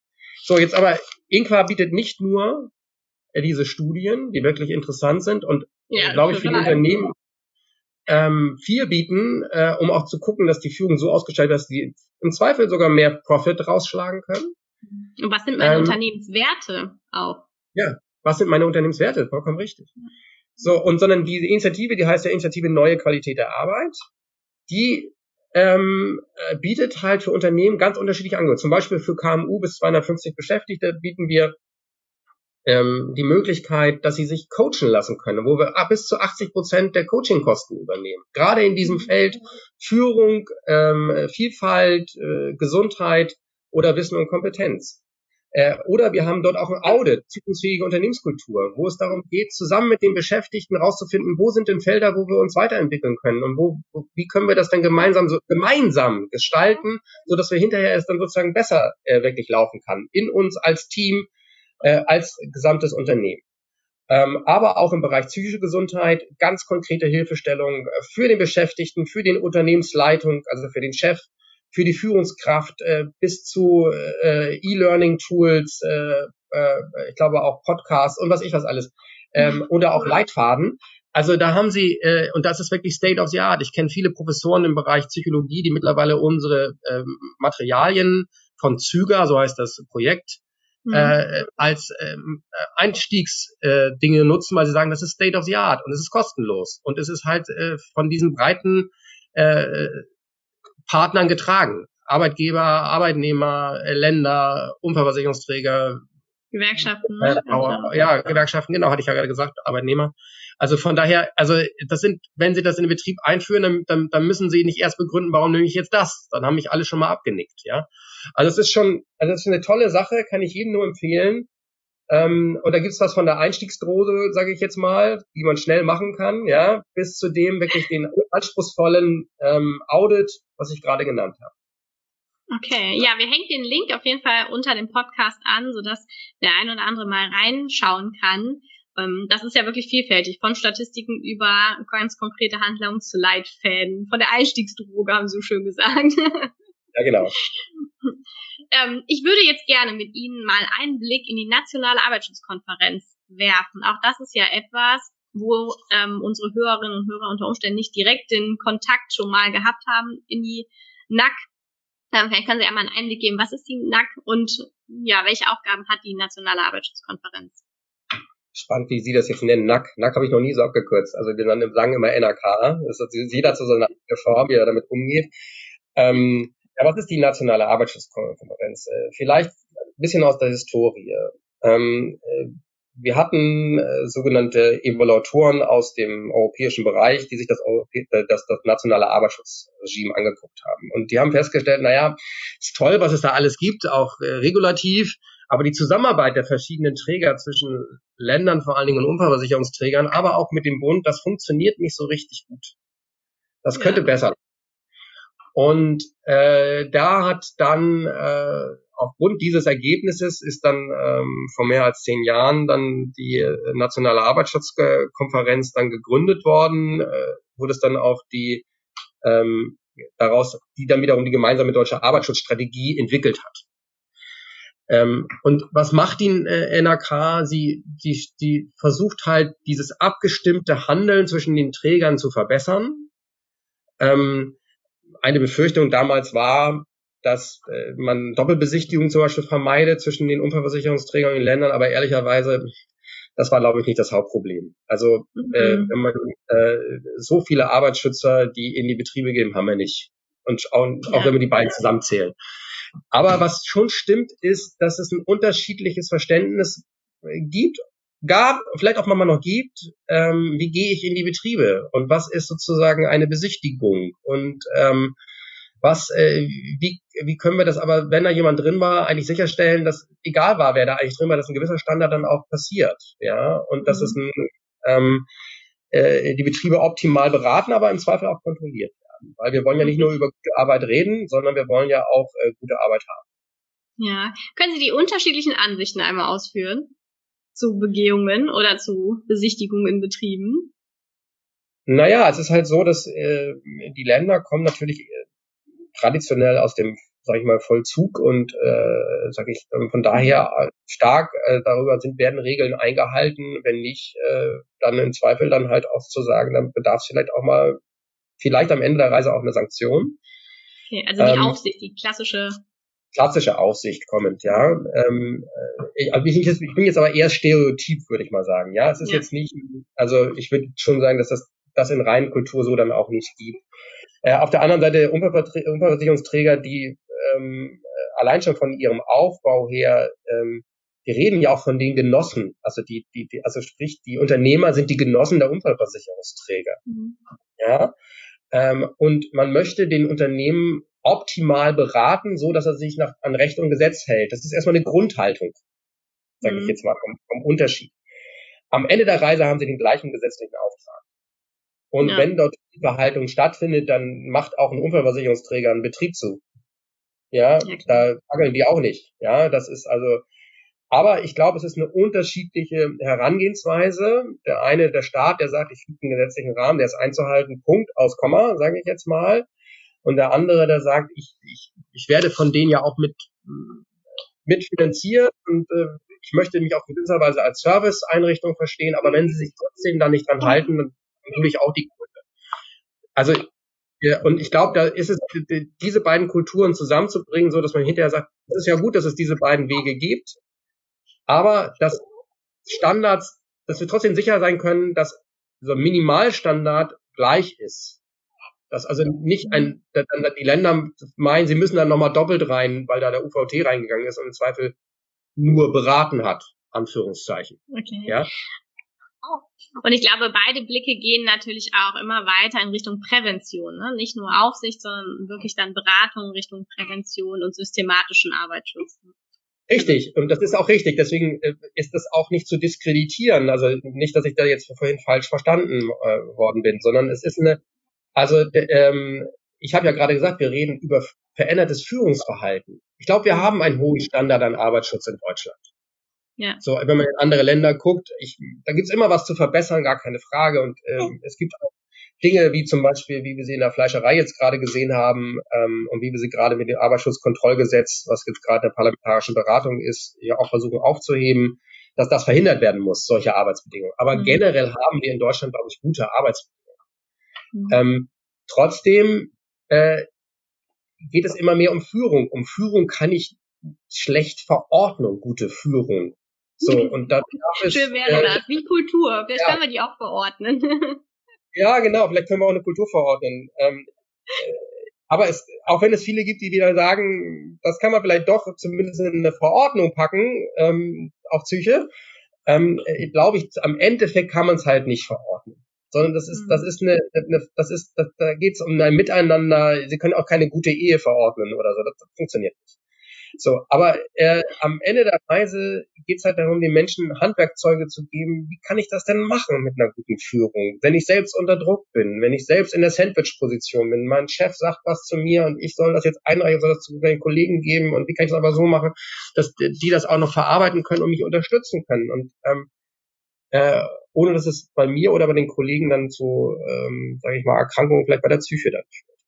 So, jetzt aber, Inqua bietet nicht nur äh, diese Studien, die wirklich interessant sind und, ja, glaube ich, viele Unternehmen ähm, viel bieten, äh, um auch zu gucken, dass die Führung so ausgestaltet ist, dass die im Zweifel sogar mehr Profit rausschlagen können. Und was sind meine ähm, Unternehmenswerte auch? Ja, was sind meine Unternehmenswerte? Vollkommen richtig. So, und sondern diese Initiative, die heißt ja Initiative Neue Qualität der Arbeit, die ähm, äh, bietet halt für Unternehmen ganz unterschiedliche Angebote. Zum Beispiel für KMU bis 250 Beschäftigte bieten wir ähm, die Möglichkeit, dass sie sich coachen lassen können, wo wir bis zu 80 Prozent der Coachingkosten übernehmen. Gerade in diesem Feld Führung, ähm, Vielfalt, äh, Gesundheit oder Wissen und Kompetenz. Äh, oder wir haben dort auch ein Audit, zukunftsfähige Unternehmenskultur, wo es darum geht, zusammen mit den Beschäftigten rauszufinden, wo sind denn Felder, wo wir uns weiterentwickeln können und wo, wo wie können wir das dann gemeinsam so gemeinsam gestalten, so dass wir hinterher es dann sozusagen besser äh, wirklich laufen kann in uns als Team, äh, als gesamtes Unternehmen. Ähm, aber auch im Bereich psychische Gesundheit ganz konkrete Hilfestellung äh, für den Beschäftigten, für den Unternehmensleitung, also für den Chef, für die Führungskraft äh, bis zu äh, E-Learning-Tools, äh, äh, ich glaube auch Podcasts und was ich was alles, ähm, mhm. oder auch Leitfaden. Also da haben sie, äh, und das ist wirklich State of the Art. Ich kenne viele Professoren im Bereich Psychologie, die mittlerweile unsere ähm, Materialien von Züger, so heißt das Projekt, mhm. äh, als ähm, Einstiegsdinge äh, Dinge nutzen, weil sie sagen, das ist State of the Art und es ist kostenlos. Und es ist halt äh, von diesen breiten äh, Partnern getragen. Arbeitgeber, Arbeitnehmer, Länder, Unfallversicherungsträger, Gewerkschaften. Ne? Äh, ja, Gewerkschaften, genau, hatte ich ja gerade gesagt, Arbeitnehmer. Also von daher, also das sind, wenn Sie das in den Betrieb einführen, dann, dann, dann müssen Sie nicht erst begründen, warum nehme ich jetzt das. Dann haben mich alle schon mal abgenickt, ja. Also es ist schon, also es ist eine tolle Sache, kann ich jedem nur empfehlen. Ähm, und da gibt's was von der Einstiegsdrose, sage ich jetzt mal, die man schnell machen kann, ja, bis zu dem wirklich den anspruchsvollen ähm, Audit, was ich gerade genannt habe. Okay, ja, wir hängen den Link auf jeden Fall unter dem Podcast an, sodass der ein oder andere mal reinschauen kann. Ähm, das ist ja wirklich vielfältig, von Statistiken über ganz konkrete Handlungen zu Leitfäden, von der Einstiegsdroge, haben Sie so schön gesagt. Ja, genau. [LAUGHS] [LAUGHS] ähm, ich würde jetzt gerne mit Ihnen mal einen Blick in die nationale Arbeitsschutzkonferenz werfen. Auch das ist ja etwas, wo ähm, unsere Hörerinnen und Hörer unter Umständen nicht direkt den Kontakt schon mal gehabt haben in die NAC. Ähm, vielleicht können Sie einmal einen Einblick geben, was ist die NAC und ja, welche Aufgaben hat die nationale Arbeitsschutzkonferenz? Spannend, wie Sie das jetzt nennen. NAC. NAC habe ich noch nie so abgekürzt. Also wir sagen immer NAK. Das ist jeder zu so einer Form, wie er damit umgeht. Ähm, ja, was ist die nationale Arbeitsschutzkonferenz? Äh, vielleicht ein bisschen aus der Historie. Ähm, äh, wir hatten äh, sogenannte Evaluatoren aus dem europäischen Bereich, die sich das, das, das nationale Arbeitsschutzregime angeguckt haben. Und die haben festgestellt, naja, ist toll, was es da alles gibt, auch regulativ, aber die Zusammenarbeit der verschiedenen Träger zwischen Ländern, vor allen Dingen und Unfallversicherungsträgern, aber auch mit dem Bund, das funktioniert nicht so richtig gut. Das könnte ja. besser und äh, da hat dann äh, aufgrund dieses Ergebnisses ist dann ähm, vor mehr als zehn Jahren dann die nationale Arbeitsschutzkonferenz dann gegründet worden, äh, wurde es dann auch die ähm, daraus, die dann wiederum die gemeinsame deutsche Arbeitsschutzstrategie entwickelt hat. Ähm, und was macht die äh, NRK? Sie, sie, sie versucht halt dieses abgestimmte Handeln zwischen den Trägern zu verbessern. Ähm, eine Befürchtung damals war, dass äh, man Doppelbesichtigungen zum Beispiel vermeidet zwischen den Unfallversicherungsträgern und den Ländern, aber ehrlicherweise, das war, glaube ich, nicht das Hauptproblem. Also mhm. äh, wenn man äh, so viele Arbeitsschützer, die in die Betriebe gehen, haben wir nicht. Und auch, ja. auch wenn wir die beiden zusammenzählen. Aber was schon stimmt, ist, dass es ein unterschiedliches Verständnis äh, gibt gab, vielleicht auch mal noch gibt, ähm, wie gehe ich in die Betriebe und was ist sozusagen eine Besichtigung und ähm, was, äh, wie, wie können wir das aber, wenn da jemand drin war, eigentlich sicherstellen, dass egal war, wer da eigentlich drin war, dass ein gewisser Standard dann auch passiert, ja, und dass mhm. es ein, ähm, äh, die Betriebe optimal beraten, aber im Zweifel auch kontrolliert werden, weil wir wollen ja nicht nur über gute Arbeit reden, sondern wir wollen ja auch äh, gute Arbeit haben. Ja, können Sie die unterschiedlichen Ansichten einmal ausführen? Zu Begehungen oder zu Besichtigungen in Betrieben? Naja, es ist halt so, dass äh, die Länder kommen natürlich äh, traditionell aus dem, sag ich mal, Vollzug und äh, sag ich von daher äh, stark äh, darüber sind werden Regeln eingehalten. Wenn nicht, äh, dann im Zweifel dann halt auch zu sagen, dann bedarf es vielleicht auch mal vielleicht am Ende der Reise auch eine Sanktion. Okay, also die ähm, Aufsicht, die klassische klassische Aussicht kommend, ja. Ähm, ich, also ich, ich, bin jetzt aber eher stereotyp, würde ich mal sagen. Ja, es ist ja. jetzt nicht, also ich würde schon sagen, dass das, das in reinen Kultur so dann auch nicht gibt. Äh, auf der anderen Seite Unfallversicherungsträger, die ähm, allein schon von ihrem Aufbau her, ähm, die reden ja auch von den Genossen, also die, die, die also sprich, die Unternehmer sind die Genossen der Unfallversicherungsträger. Mhm. Ja. Ähm, und man möchte den Unternehmen optimal beraten, so dass er sich nach, an Recht und Gesetz hält. Das ist erstmal eine Grundhaltung, sage mhm. ich jetzt mal, vom, vom, Unterschied. Am Ende der Reise haben sie den gleichen gesetzlichen Auftrag. Und ja. wenn dort die Verhaltung stattfindet, dann macht auch ein Unfallversicherungsträger einen Betrieb zu. Ja, ja da fackeln die auch nicht. Ja, das ist also, aber ich glaube, es ist eine unterschiedliche Herangehensweise. Der eine, der Staat, der sagt, ich füge einen gesetzlichen Rahmen, der ist einzuhalten, Punkt, aus Komma, sage ich jetzt mal. Und der andere, der sagt, ich, ich, ich werde von denen ja auch mit, mitfinanziert und äh, ich möchte mich auch in gewisser Weise als Serviceeinrichtung verstehen, aber wenn sie sich trotzdem da nicht dran halten, dann nehme ich auch die Quote. Also ja, und ich glaube, da ist es, diese beiden Kulturen zusammenzubringen, so dass man hinterher sagt, es ist ja gut, dass es diese beiden Wege gibt, aber dass Standards, dass wir trotzdem sicher sein können, dass so ein Minimalstandard gleich ist. Dass also nicht ein, dann die Länder meinen, sie müssen dann nochmal doppelt rein, weil da der UVT reingegangen ist und im Zweifel nur beraten hat, Anführungszeichen. Okay. Ja. Und ich glaube, beide Blicke gehen natürlich auch immer weiter in Richtung Prävention. Ne? Nicht nur Aufsicht, sondern wirklich dann Beratung Richtung Prävention und systematischen Arbeitsschutz. Richtig, und das ist auch richtig. Deswegen äh, ist das auch nicht zu diskreditieren. Also nicht, dass ich da jetzt vorhin falsch verstanden äh, worden bin, sondern es ist eine, also ähm, ich habe ja gerade gesagt, wir reden über verändertes Führungsverhalten. Ich glaube, wir haben einen hohen Standard an Arbeitsschutz in Deutschland. Ja. So, wenn man in andere Länder guckt, ich, da gibt's immer was zu verbessern, gar keine Frage. Und ähm, es gibt auch Dinge wie zum Beispiel, wie wir sie in der Fleischerei jetzt gerade gesehen haben ähm, und wie wir sie gerade mit dem Arbeitsschutzkontrollgesetz, was jetzt gerade in der parlamentarischen Beratung ist, ja auch versuchen aufzuheben, dass das verhindert werden muss, solche Arbeitsbedingungen. Aber mhm. generell haben wir in Deutschland, glaube ich, gute Arbeitsbedingungen. Mhm. Ähm, trotzdem äh, geht es immer mehr um Führung. Um Führung kann ich schlecht verordnen, gute Führung. So, [LAUGHS] und da ist, Schön wäre äh, das, wie Kultur. Vielleicht ja. können wir die auch verordnen. [LAUGHS] ja, genau, vielleicht können wir auch eine Kultur verordnen. Ähm, äh, aber es, auch wenn es viele gibt, die wieder sagen, das kann man vielleicht doch zumindest in eine Verordnung packen, ähm, auf Psyche, ähm, äh, glaube ich, am Endeffekt kann man es halt nicht verordnen. Sondern das ist, das mhm. ist eine, eine das ist, das, da geht es um ein Miteinander. Sie können auch keine gute Ehe verordnen oder so. Das, das funktioniert nicht. So, aber äh, am Ende der Reise geht es halt darum, den Menschen Handwerkzeuge zu geben. Wie kann ich das denn machen mit einer guten Führung? Wenn ich selbst unter Druck bin, wenn ich selbst in der Sandwich-Position bin, mein Chef sagt was zu mir und ich soll das jetzt einreichen, soll das zu meinen Kollegen geben und wie kann ich das aber so machen, dass die das auch noch verarbeiten können und mich unterstützen können. Und ähm, äh, ohne dass es bei mir oder bei den Kollegen dann zu, ähm, sage ich mal, Erkrankungen vielleicht bei der Psyche dann führt.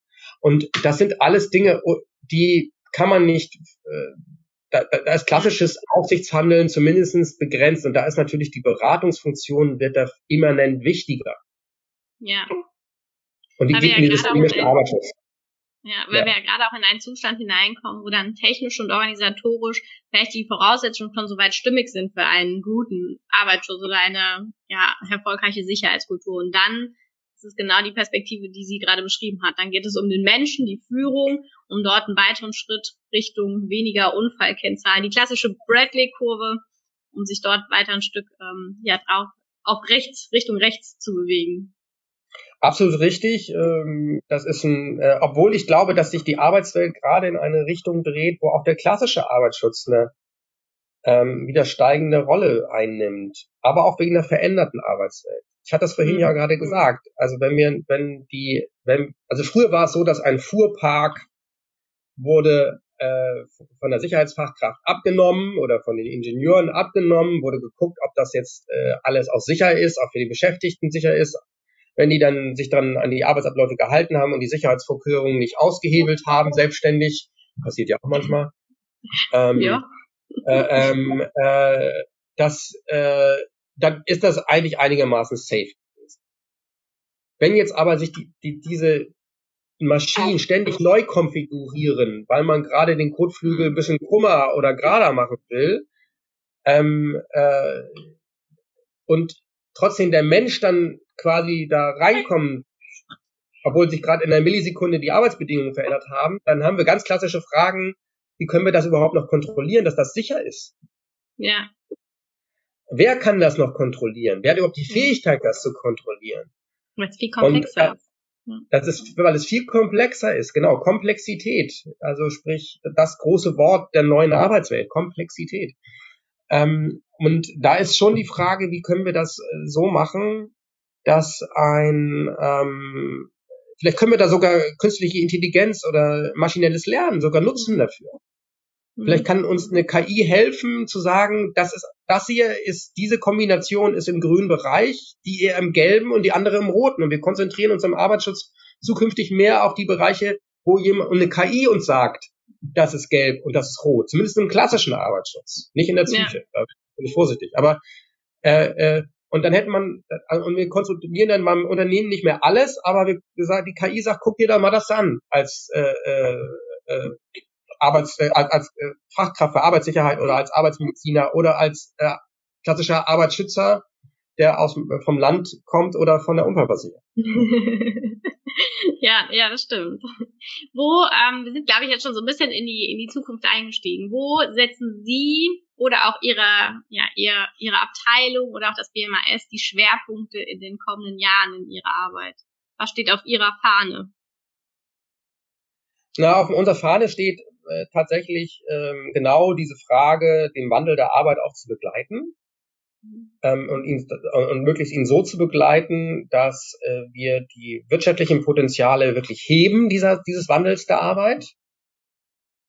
Und das sind alles Dinge, die kann man nicht, äh, da, da ist klassisches Aufsichtshandeln zumindestens begrenzt und da ist natürlich die Beratungsfunktion wird da immanent wichtiger. Ja. Und die liegt ja die systemische Arbeitsschutz. Ja, weil ja. wir ja gerade auch in einen Zustand hineinkommen, wo dann technisch und organisatorisch vielleicht die Voraussetzungen schon soweit stimmig sind für einen guten Arbeitsschutz oder eine ja, erfolgreiche Sicherheitskultur. Und dann das ist genau die Perspektive, die sie gerade beschrieben hat. Dann geht es um den Menschen, die Führung, um dort einen weiteren Schritt Richtung weniger Unfallkennzahlen. Die klassische Bradley-Kurve, um sich dort weiter ein Stück ähm, ja, auf, auf rechts, Richtung rechts zu bewegen. Absolut richtig. Ähm, das ist ein, äh, obwohl ich glaube, dass sich die Arbeitswelt gerade in eine Richtung dreht, wo auch der klassische Arbeitsschutz eine ähm, wieder steigende Rolle einnimmt, aber auch wegen der veränderten Arbeitswelt. Ich hatte das vorhin mhm. ja gerade gesagt. Also wenn wir, wenn die, wenn, also früher war es so, dass ein Fuhrpark wurde äh, von der Sicherheitsfachkraft abgenommen oder von den Ingenieuren abgenommen, wurde geguckt, ob das jetzt äh, alles auch sicher ist, auch für die Beschäftigten sicher ist. Wenn die dann sich dann an die Arbeitsabläufe gehalten haben und die Sicherheitsvorkehrungen nicht ausgehebelt haben, selbstständig, passiert ja auch manchmal, ähm, ja. Äh, ähm, äh, dass äh, dann ist das eigentlich einigermaßen safe gewesen. Wenn jetzt aber sich die, die, diese Maschinen ständig neu konfigurieren, weil man gerade den Kotflügel ein bisschen krummer oder gerader machen will, ähm, äh, und trotzdem der Mensch dann quasi da reinkommt, obwohl sich gerade in einer Millisekunde die Arbeitsbedingungen verändert haben, dann haben wir ganz klassische Fragen, wie können wir das überhaupt noch kontrollieren, dass das sicher ist? Ja. Wer kann das noch kontrollieren? Wer hat überhaupt die mhm. Fähigkeit, das zu kontrollieren? Weil es viel komplexer ist. Das ist, weil es viel komplexer ist, genau, Komplexität. Also sprich, das große Wort der neuen Arbeitswelt, Komplexität. Ähm, und da ist schon die Frage, wie können wir das äh, so machen, dass ein, ähm, vielleicht können wir da sogar künstliche Intelligenz oder maschinelles Lernen sogar nutzen dafür. Vielleicht mhm. kann uns eine KI helfen zu sagen, das ist, das hier ist, diese Kombination ist im grünen Bereich, die eher im gelben und die andere im roten. Und wir konzentrieren uns im Arbeitsschutz zukünftig mehr auf die Bereiche, wo jemand, eine KI uns sagt, das ist gelb und das ist rot. Zumindest im klassischen Arbeitsschutz. Nicht in der Psyche. Ja. Da bin ich vorsichtig. Aber, äh, äh, und dann hätte man, äh, und wir kontrollieren dann beim Unternehmen nicht mehr alles, aber wir, wir sagen, die KI sagt, guck dir da mal das an als äh, äh, äh, Arbeits, äh, als, als äh, Fachkraft für Arbeitssicherheit oder als Arbeitsmediziner oder als äh, klassischer Arbeitsschützer, der aus, vom Land kommt oder von der Unfallversicherung. [LAUGHS] ja, ja, das stimmt. Wo, ähm, wir sind, glaube ich, jetzt schon so ein bisschen in die, in die Zukunft eingestiegen. Wo setzen Sie oder auch Ihre, ja, Ihre, Ihre Abteilung oder auch das BMAS die Schwerpunkte in den kommenden Jahren in Ihrer Arbeit? Was steht auf Ihrer Fahne? Na, auf unserer Fahne steht äh, tatsächlich ähm, genau diese Frage, den Wandel der Arbeit auch zu begleiten ähm, und, ihn, und möglichst ihn so zu begleiten, dass äh, wir die wirtschaftlichen Potenziale wirklich heben dieser, dieses Wandels der Arbeit.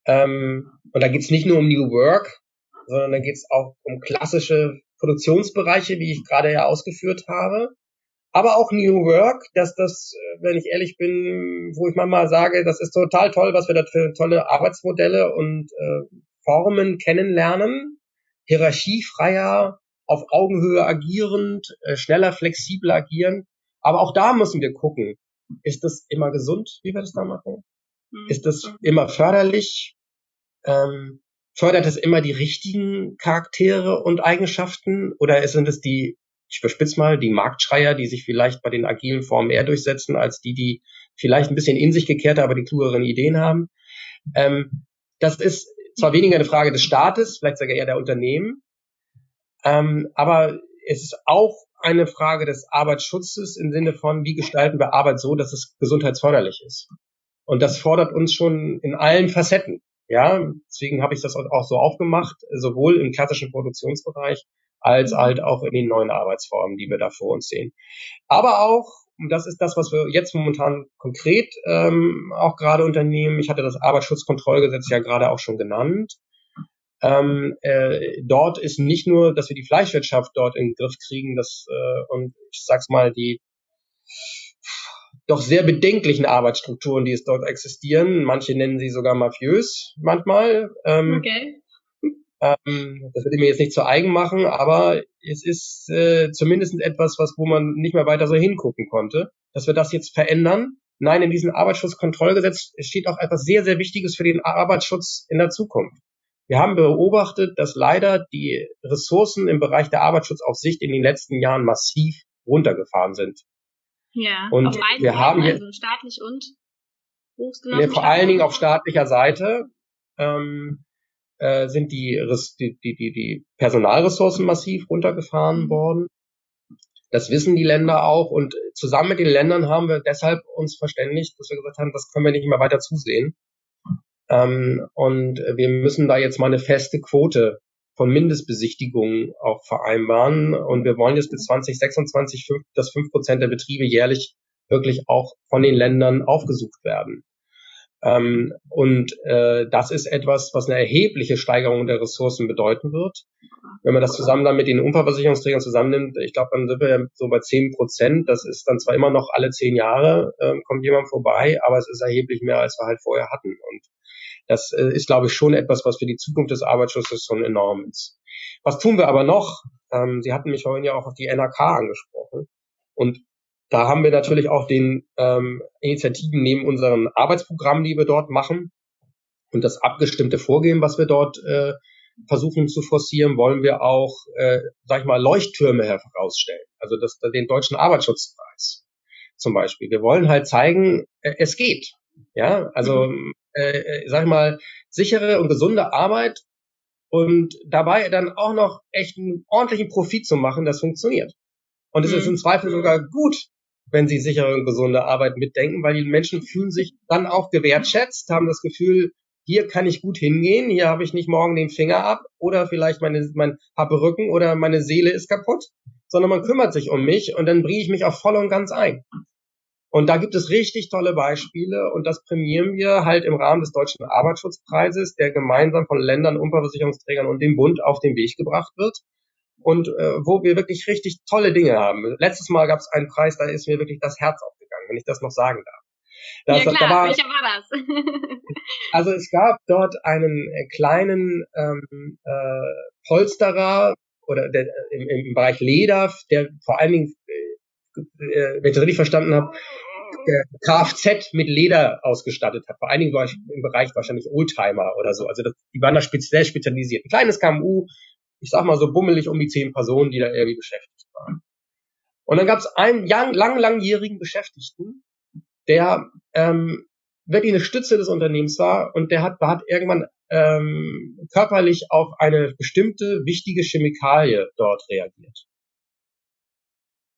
Ähm, und da geht es nicht nur um New Work, sondern da geht es auch um klassische Produktionsbereiche, wie ich gerade ja ausgeführt habe. Aber auch New Work, dass das, äh, wenn ich ehrlich bin, wo ich manchmal sage, das ist total toll, was wir da für tolle Arbeitsmodelle und äh, Formen kennenlernen. Hierarchiefreier, auf Augenhöhe agierend, äh, schneller, flexibler agieren. Aber auch da müssen wir gucken, ist das immer gesund, wie wir das da machen? Mhm. Ist das immer förderlich? Ähm, fördert es immer die richtigen Charaktere und Eigenschaften? Oder sind es die, ich verspitze mal, die Marktschreier, die sich vielleicht bei den agilen Formen eher durchsetzen, als die, die vielleicht ein bisschen in sich gekehrte, aber die klugeren Ideen haben? Ähm, das ist zwar weniger eine Frage des Staates, vielleicht sogar eher der Unternehmen, ähm, aber es ist auch eine Frage des Arbeitsschutzes im Sinne von, wie gestalten wir Arbeit so, dass es gesundheitsförderlich ist. Und das fordert uns schon in allen Facetten. Ja, deswegen habe ich das auch so aufgemacht, sowohl im klassischen Produktionsbereich als halt auch in den neuen Arbeitsformen, die wir da vor uns sehen. Aber auch, und das ist das, was wir jetzt momentan konkret ähm, auch gerade unternehmen, ich hatte das Arbeitsschutzkontrollgesetz ja gerade auch schon genannt, ähm, äh, dort ist nicht nur, dass wir die Fleischwirtschaft dort in den Griff kriegen, das äh, und ich sag's mal die doch sehr bedenklichen Arbeitsstrukturen, die es dort existieren. Manche nennen sie sogar mafiös manchmal. Ähm, okay. Ähm, das würde ich mir jetzt nicht zu eigen machen, aber es ist äh, zumindest etwas, was wo man nicht mehr weiter so hingucken konnte, dass wir das jetzt verändern. Nein, in diesem Arbeitsschutzkontrollgesetz steht auch etwas sehr, sehr Wichtiges für den Arbeitsschutz in der Zukunft. Wir haben beobachtet, dass leider die Ressourcen im Bereich der Arbeitsschutzaufsicht in den letzten Jahren massiv runtergefahren sind. Ja, und auf wir Seiten, haben also staatlich und Nee, vor allen Dingen auf staatlicher Seite ähm, äh, sind die, die, die, die, Personalressourcen massiv runtergefahren worden. Das wissen die Länder auch und zusammen mit den Ländern haben wir deshalb uns verständigt, dass wir gesagt haben, das können wir nicht mehr weiter zusehen. Ähm, und wir müssen da jetzt mal eine feste Quote von Mindestbesichtigungen auch vereinbaren. Und wir wollen jetzt bis 2026, dass fünf Prozent der Betriebe jährlich wirklich auch von den Ländern aufgesucht werden. Ähm, und äh, das ist etwas, was eine erhebliche Steigerung der Ressourcen bedeuten wird. Wenn man das zusammen dann mit den Unfallversicherungsträgern zusammennimmt, ich glaube, dann sind wir so bei zehn Prozent. Das ist dann zwar immer noch alle zehn Jahre äh, kommt jemand vorbei, aber es ist erheblich mehr, als wir halt vorher hatten. Und das äh, ist, glaube ich, schon etwas, was für die Zukunft des Arbeitsschutzes schon enorm ist. Was tun wir aber noch? Ähm, Sie hatten mich vorhin ja auch auf die NRK angesprochen. Und da haben wir natürlich auch den ähm, Initiativen neben unseren Arbeitsprogrammen, die wir dort machen und das abgestimmte Vorgehen, was wir dort äh, versuchen zu forcieren, wollen wir auch, äh, sag ich mal, Leuchttürme herausstellen. Also das, den deutschen Arbeitsschutzpreis zum Beispiel. Wir wollen halt zeigen, äh, es geht. Ja, also mhm äh, äh, sag ich mal, sichere und gesunde Arbeit und dabei dann auch noch echt einen ordentlichen Profit zu machen, das funktioniert. Und es mhm. ist im Zweifel sogar gut, wenn sie sichere und gesunde Arbeit mitdenken, weil die Menschen fühlen sich dann auch gewertschätzt, haben das Gefühl, hier kann ich gut hingehen, hier habe ich nicht morgen den Finger ab oder vielleicht meine, mein habe Rücken oder meine Seele ist kaputt, sondern man kümmert sich um mich und dann bringe ich mich auch voll und ganz ein. Und da gibt es richtig tolle Beispiele und das prämieren wir halt im Rahmen des Deutschen Arbeitsschutzpreises, der gemeinsam von Ländern, Unfallversicherungsträgern und dem Bund auf den Weg gebracht wird und äh, wo wir wirklich richtig tolle Dinge haben. Letztes Mal gab es einen Preis, da ist mir wirklich das Herz aufgegangen, wenn ich das noch sagen darf. Das, ja klar, da war, welcher war das? [LAUGHS] also es gab dort einen äh, kleinen ähm, äh, Polsterer oder der, im, im Bereich Leder, der vor allen Dingen äh, wenn ich das richtig verstanden habe, Kfz mit Leder ausgestattet hat. Vor allen Dingen im Bereich wahrscheinlich Oldtimer oder so. Also das, die waren da sehr spezialisiert. Ein kleines KMU, ich sag mal so bummelig um die zehn Personen, die da irgendwie beschäftigt waren. Und dann gab es einen lang, lang, langjährigen Beschäftigten, der ähm, wirklich eine Stütze des Unternehmens war und der hat, hat irgendwann ähm, körperlich auf eine bestimmte wichtige Chemikalie dort reagiert.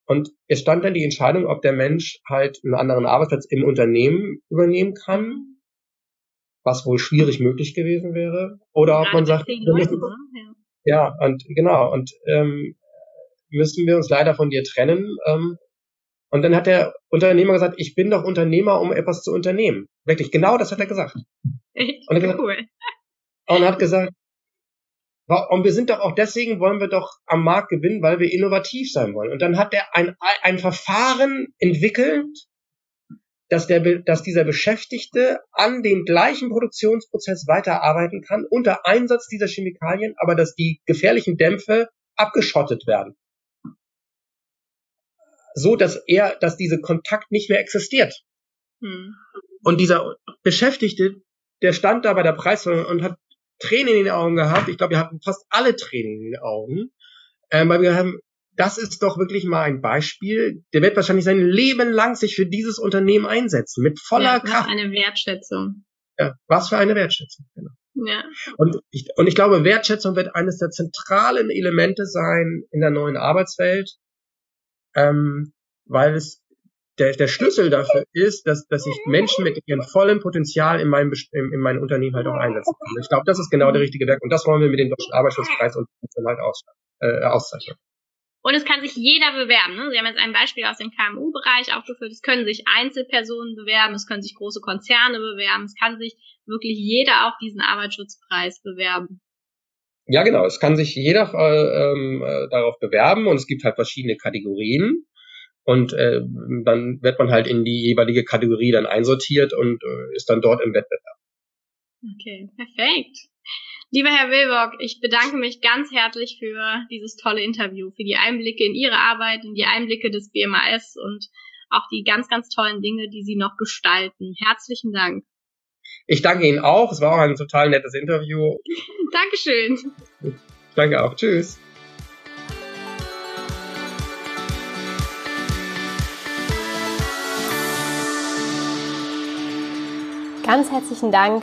Und es stand dann die Entscheidung, ob der Mensch halt einen anderen Arbeitsplatz im Unternehmen übernehmen kann, was wohl schwierig möglich gewesen wäre, oder ob man sagt, müssen, ne? Ja. und genau, und ähm, müssen wir uns leider von dir trennen. Ähm, und dann hat der Unternehmer gesagt, ich bin doch Unternehmer, um etwas zu unternehmen. Wirklich, genau das hat er gesagt. Echt? Und, gesagt, cool. und hat gesagt, und wir sind doch auch deswegen wollen wir doch am Markt gewinnen, weil wir innovativ sein wollen. Und dann hat er ein, ein Verfahren entwickelt, dass, der, dass dieser Beschäftigte an dem gleichen Produktionsprozess weiterarbeiten kann unter Einsatz dieser Chemikalien, aber dass die gefährlichen Dämpfe abgeschottet werden. So, dass er, dass diese Kontakt nicht mehr existiert. Hm. Und dieser Beschäftigte, der stand da bei der Preisverhandlung und hat Tränen in den Augen gehabt. Ich glaube, wir hatten fast alle Tränen in den Augen, ähm, weil wir haben, das ist doch wirklich mal ein Beispiel. Der wird wahrscheinlich sein Leben lang sich für dieses Unternehmen einsetzen, mit voller ja, Kraft. eine Wertschätzung. Ja, was für eine Wertschätzung, genau. Ja. Und ich, und ich glaube, Wertschätzung wird eines der zentralen Elemente sein in der neuen Arbeitswelt, ähm, weil es der, der Schlüssel dafür ist, dass, dass ich Menschen mit ihrem vollen Potenzial in meinem, in, in meinem Unternehmen halt auch einsetzen kann. Ich glaube, das ist genau der richtige Werk und das wollen wir mit dem Deutschen Arbeitsschutzpreis und halt aus, äh, auszeichnen. Und es kann sich jeder bewerben. Ne? Sie haben jetzt ein Beispiel aus dem KMU-Bereich aufgeführt. Es können sich Einzelpersonen bewerben, es können sich große Konzerne bewerben, es kann sich wirklich jeder auf diesen Arbeitsschutzpreis bewerben. Ja, genau. Es kann sich jeder äh, ähm, äh, darauf bewerben und es gibt halt verschiedene Kategorien. Und äh, dann wird man halt in die jeweilige Kategorie dann einsortiert und äh, ist dann dort im Wettbewerb. Okay, perfekt. Lieber Herr Wilbock, ich bedanke mich ganz herzlich für dieses tolle Interview, für die Einblicke in Ihre Arbeit, in die Einblicke des BMAS und auch die ganz, ganz tollen Dinge, die Sie noch gestalten. Herzlichen Dank. Ich danke Ihnen auch. Es war auch ein total nettes Interview. [LAUGHS] Dankeschön. Danke auch. Tschüss. Ganz herzlichen Dank